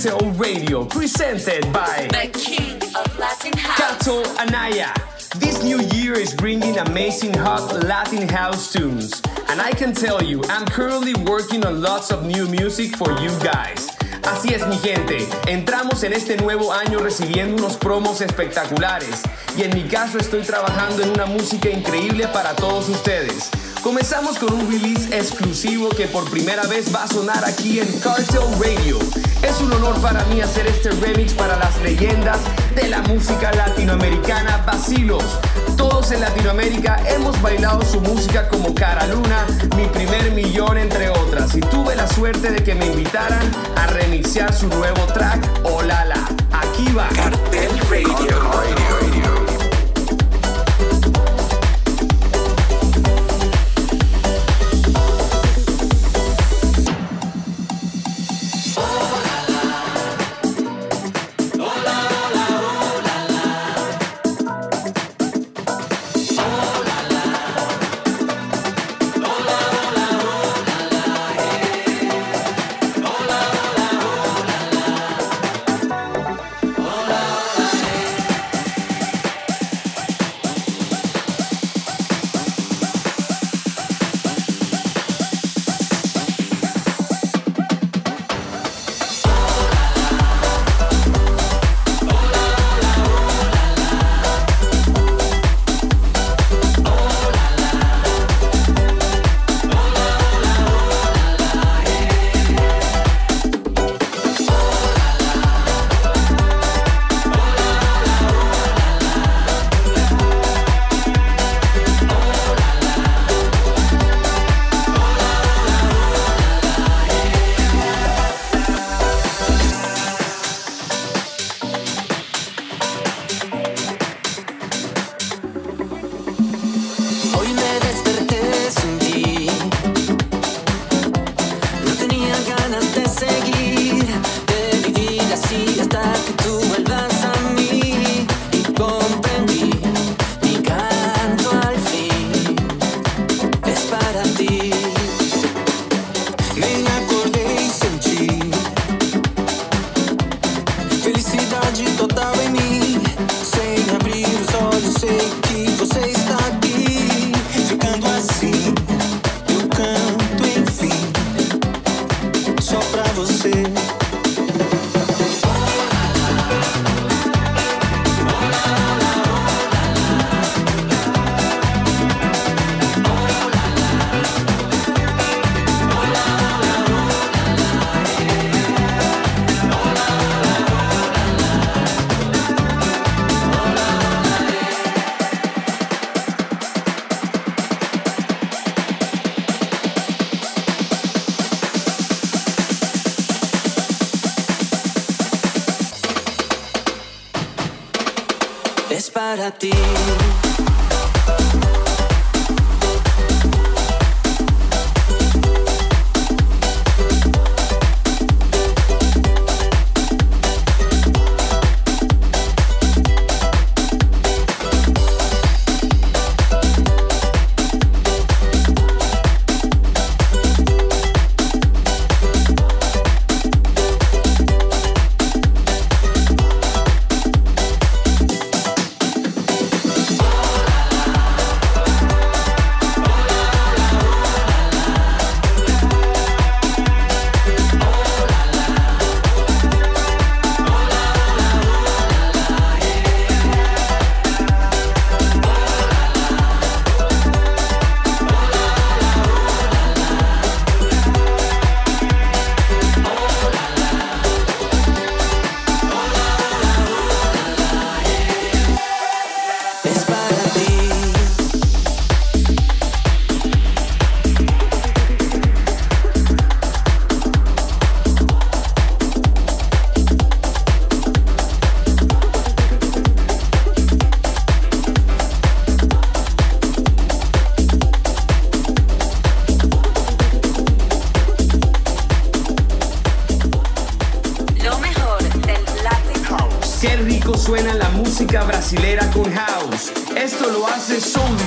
Radio, presented by The King of Latin House. Cato Anaya. This new year is bringing amazing hot Latin house tunes. And I can tell you, I'm currently working on lots of new music for you guys. Así es mi gente, entramos en este nuevo año recibiendo unos promos espectaculares y en mi caso estoy trabajando en una música increíble para todos ustedes. Comenzamos con un release exclusivo que por primera vez va a sonar aquí en Cartel Radio. Es un honor para mí hacer este remix para las leyendas de la música latinoamericana Basilos. Todos en Latinoamérica hemos bailado su música como Cara Luna, Mi Primer Millón, entre otras. Y tuve la suerte de que me invitaran a remixear su nuevo track, Olala. Aquí va. Cartel Radio. Hoy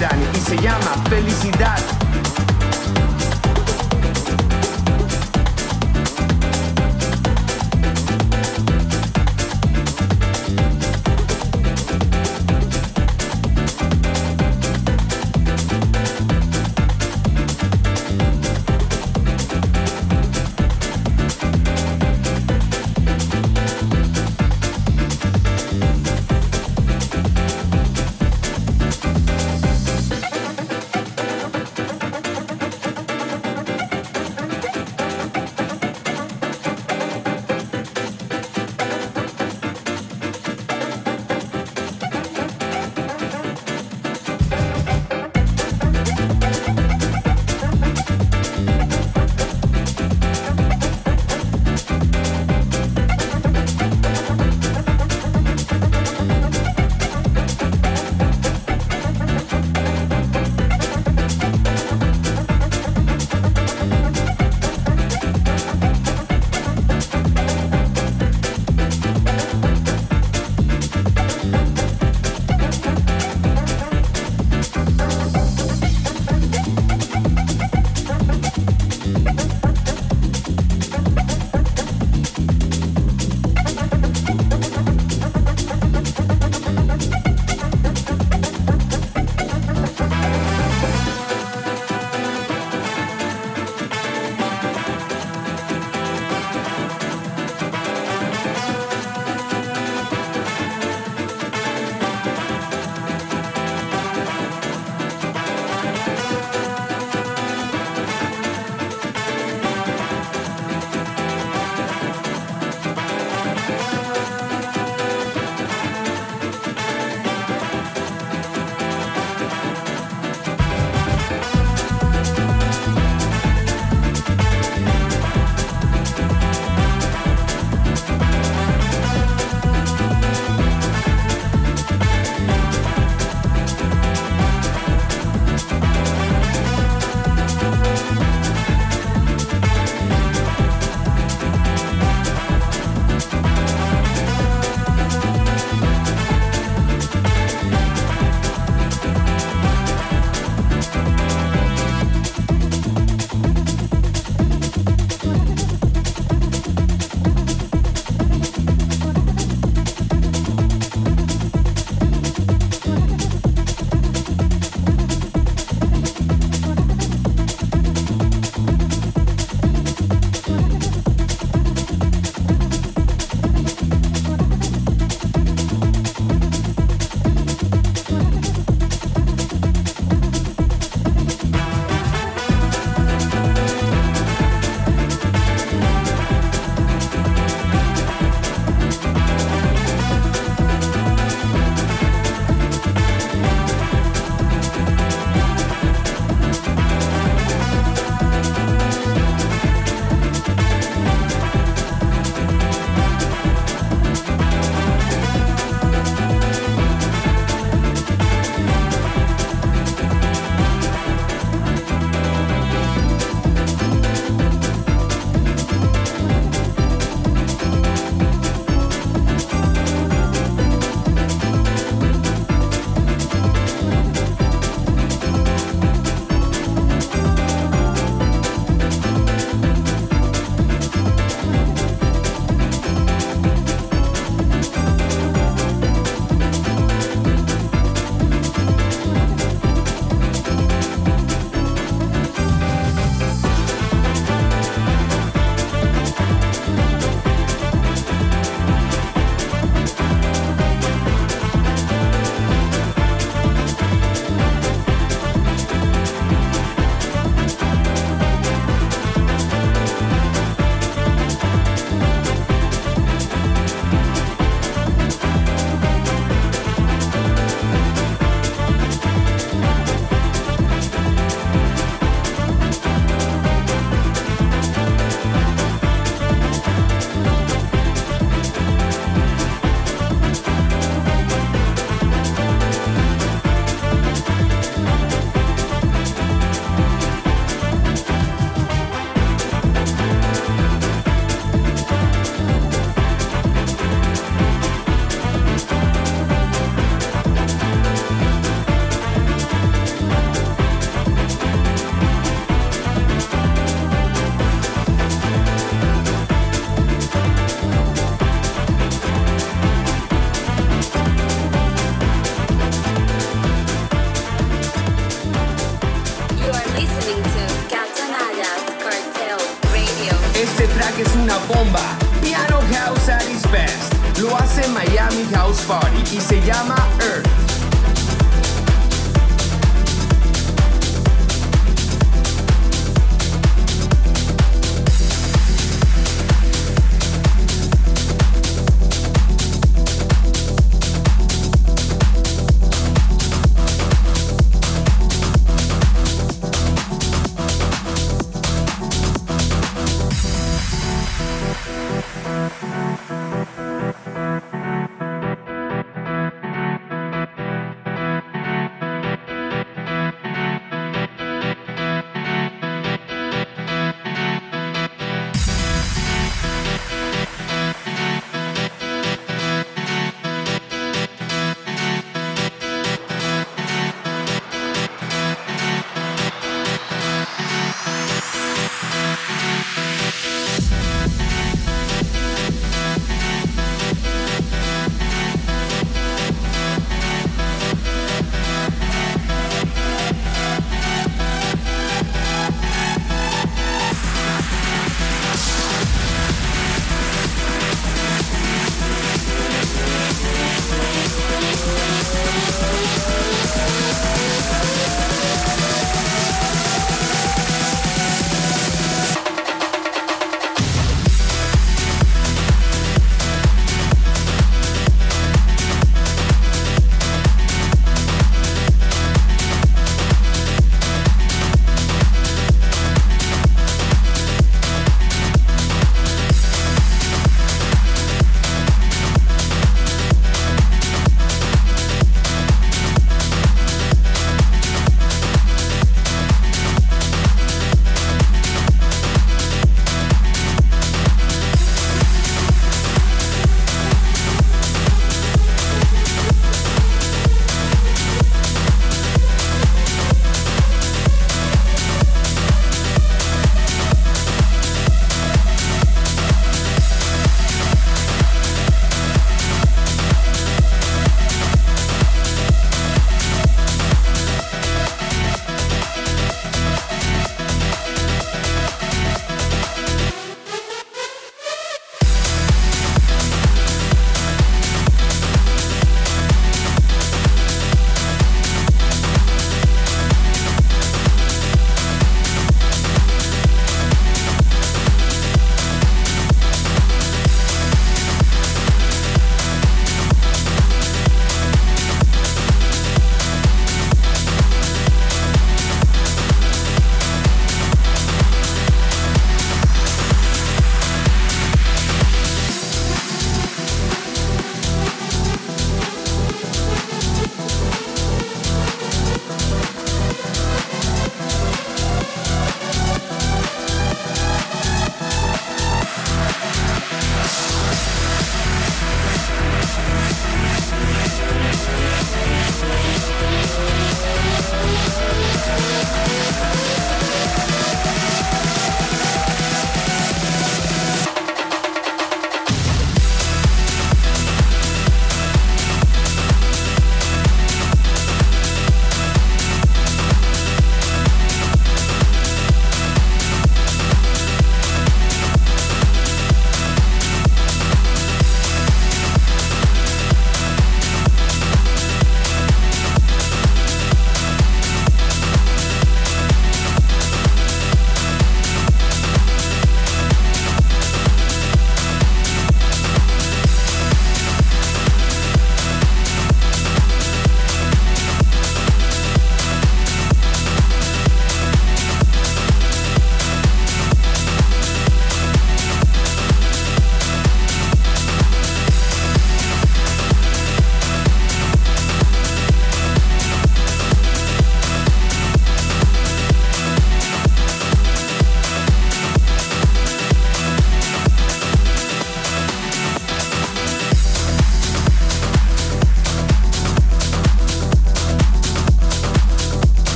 y se llama Felicidad.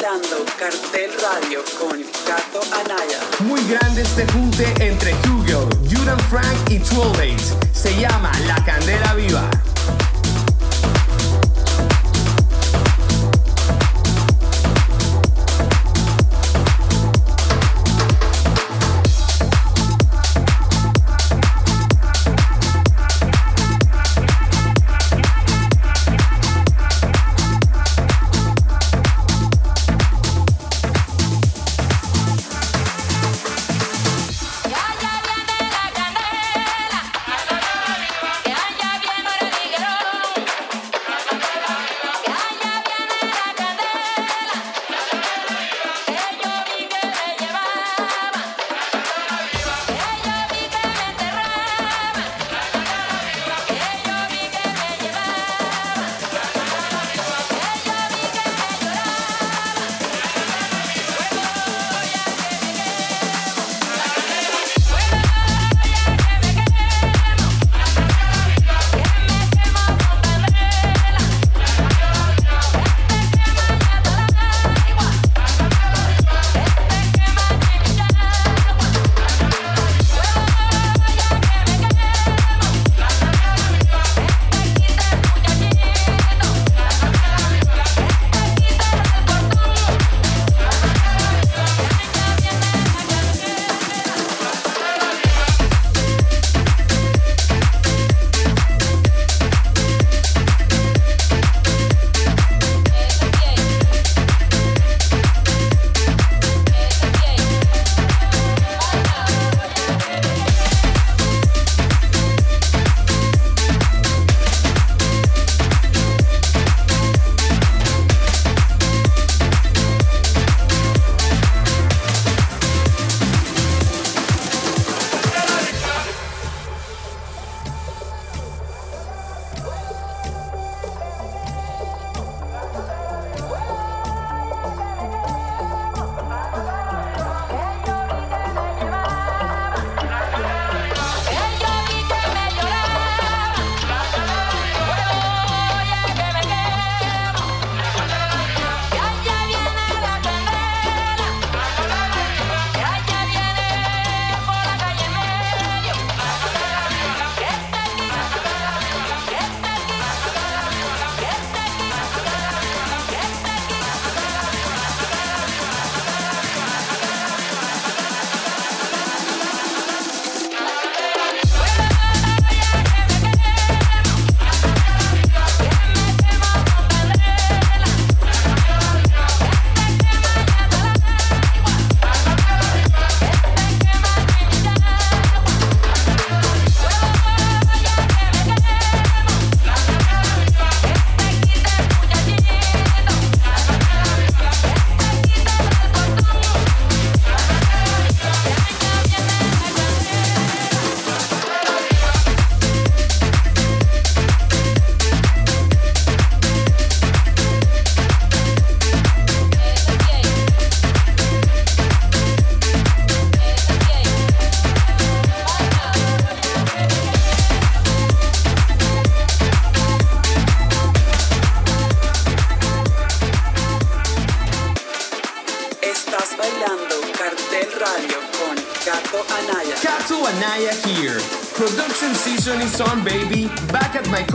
presentando Cartel Radio con Cato Anaya. Muy grande este junte entre Hugo, Juran Frank y Trollbait. Se llama La Candela Viva.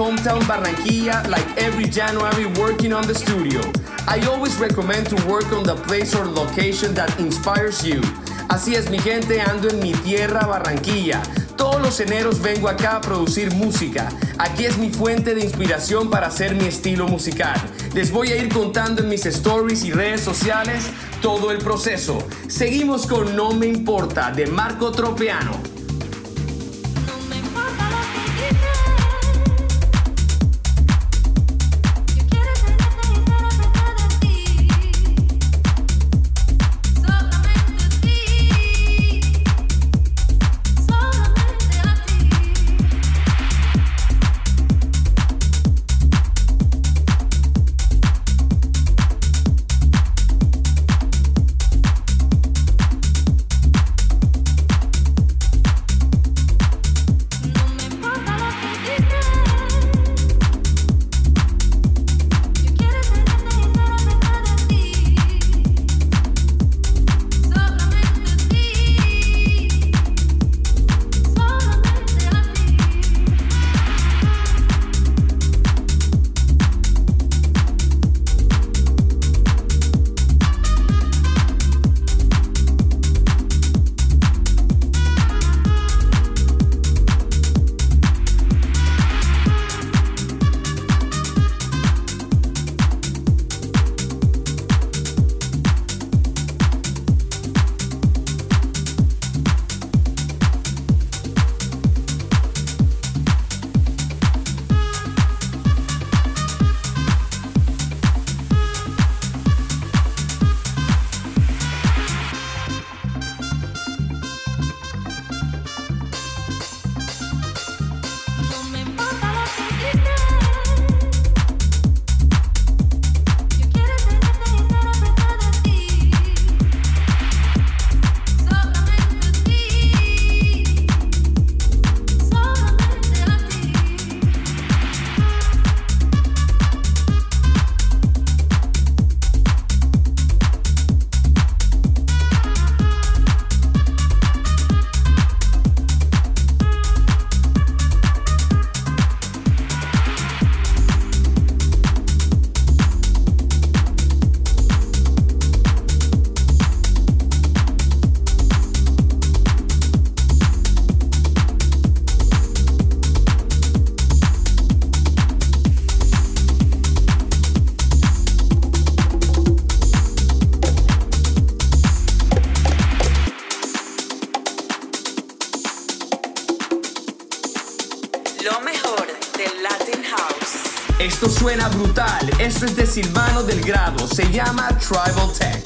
Hometown Barranquilla like every January working on the studio. I always recommend to work on the place or location that inspires you. Así es mi gente, ando en mi tierra Barranquilla. Todos los eneros vengo acá a producir música. Aquí es mi fuente de inspiración para hacer mi estilo musical. Les voy a ir contando en mis stories y redes sociales todo el proceso. Seguimos con No Me Importa de Marco Tropeano. Esto es de Silvano Delgrado. Se llama Tribal Tech.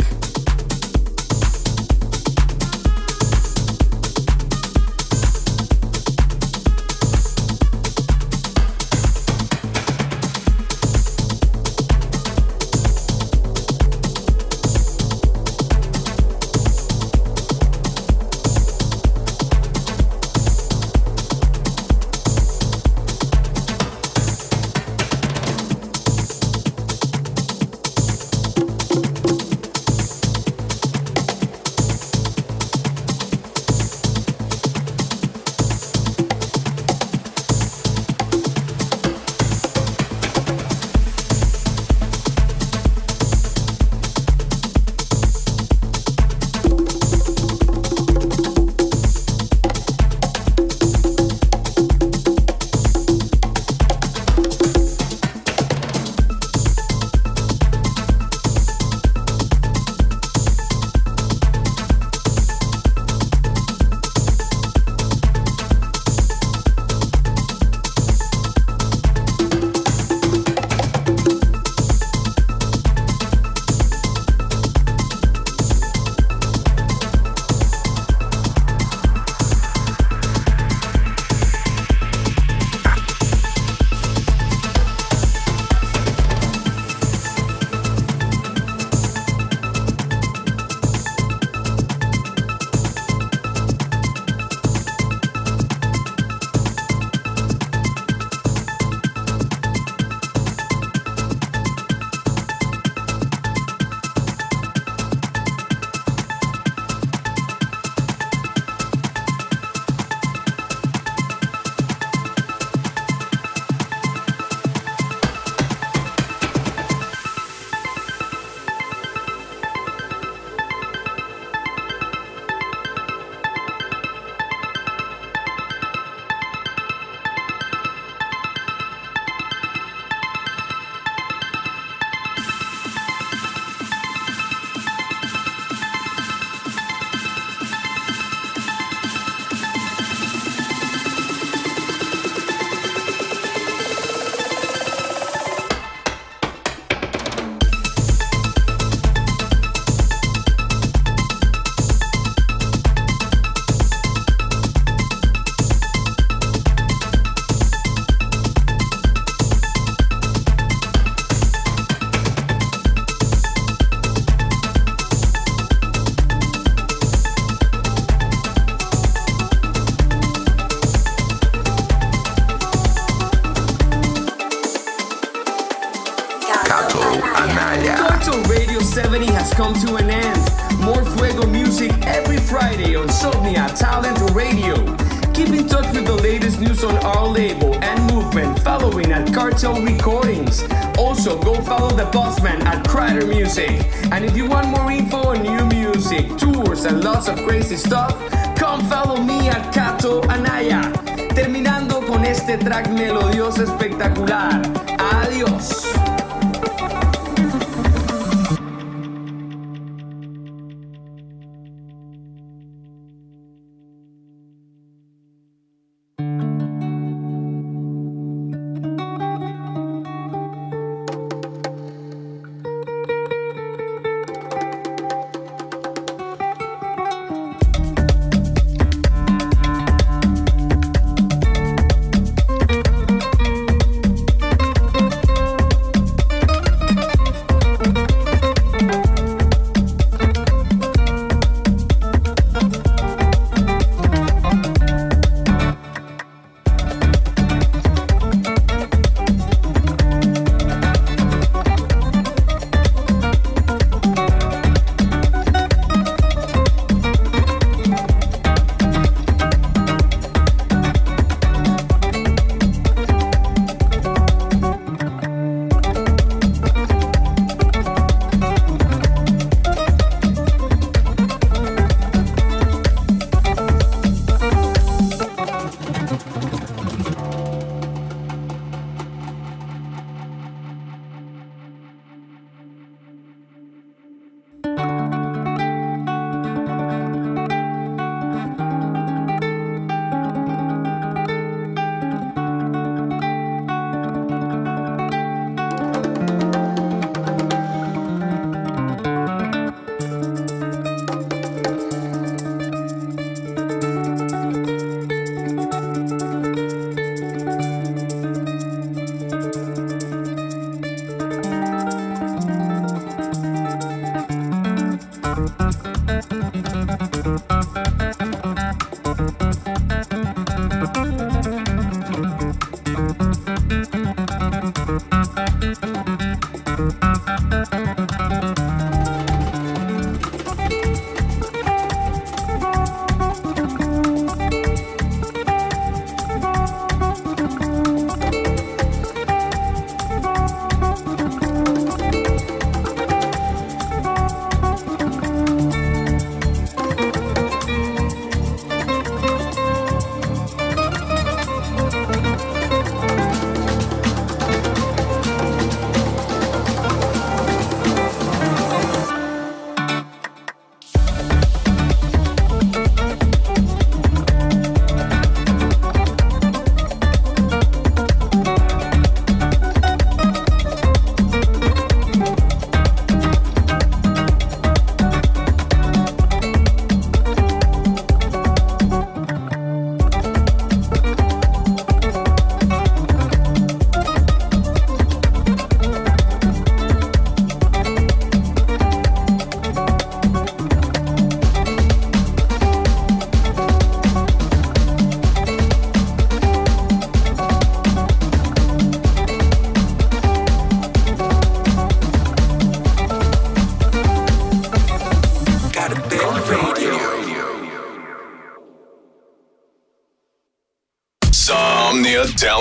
lots of crazy stuff. Come follow me at Kato Anaya. Terminando con este track melodioso espectacular. Adiós.